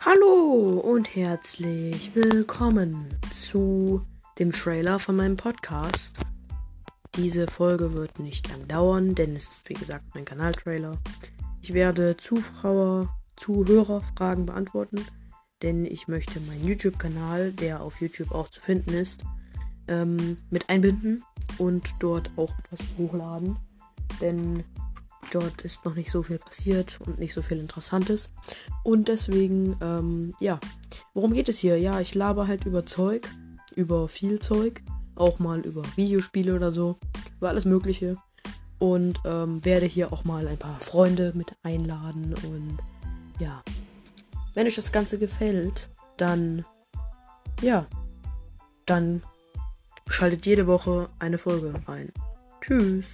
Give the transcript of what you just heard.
Hallo und herzlich willkommen zu dem Trailer von meinem Podcast. Diese Folge wird nicht lang dauern, denn es ist wie gesagt mein Kanaltrailer. Ich werde Zuschauer, Zuhörerfragen beantworten, denn ich möchte meinen YouTube-Kanal, der auf YouTube auch zu finden ist, ähm, mit einbinden und dort auch etwas hochladen. Denn Dort ist noch nicht so viel passiert und nicht so viel Interessantes. Und deswegen, ähm, ja, worum geht es hier? Ja, ich laber halt über Zeug, über viel Zeug, auch mal über Videospiele oder so, über alles Mögliche. Und ähm, werde hier auch mal ein paar Freunde mit einladen. Und ja, wenn euch das Ganze gefällt, dann, ja, dann schaltet jede Woche eine Folge ein. Tschüss.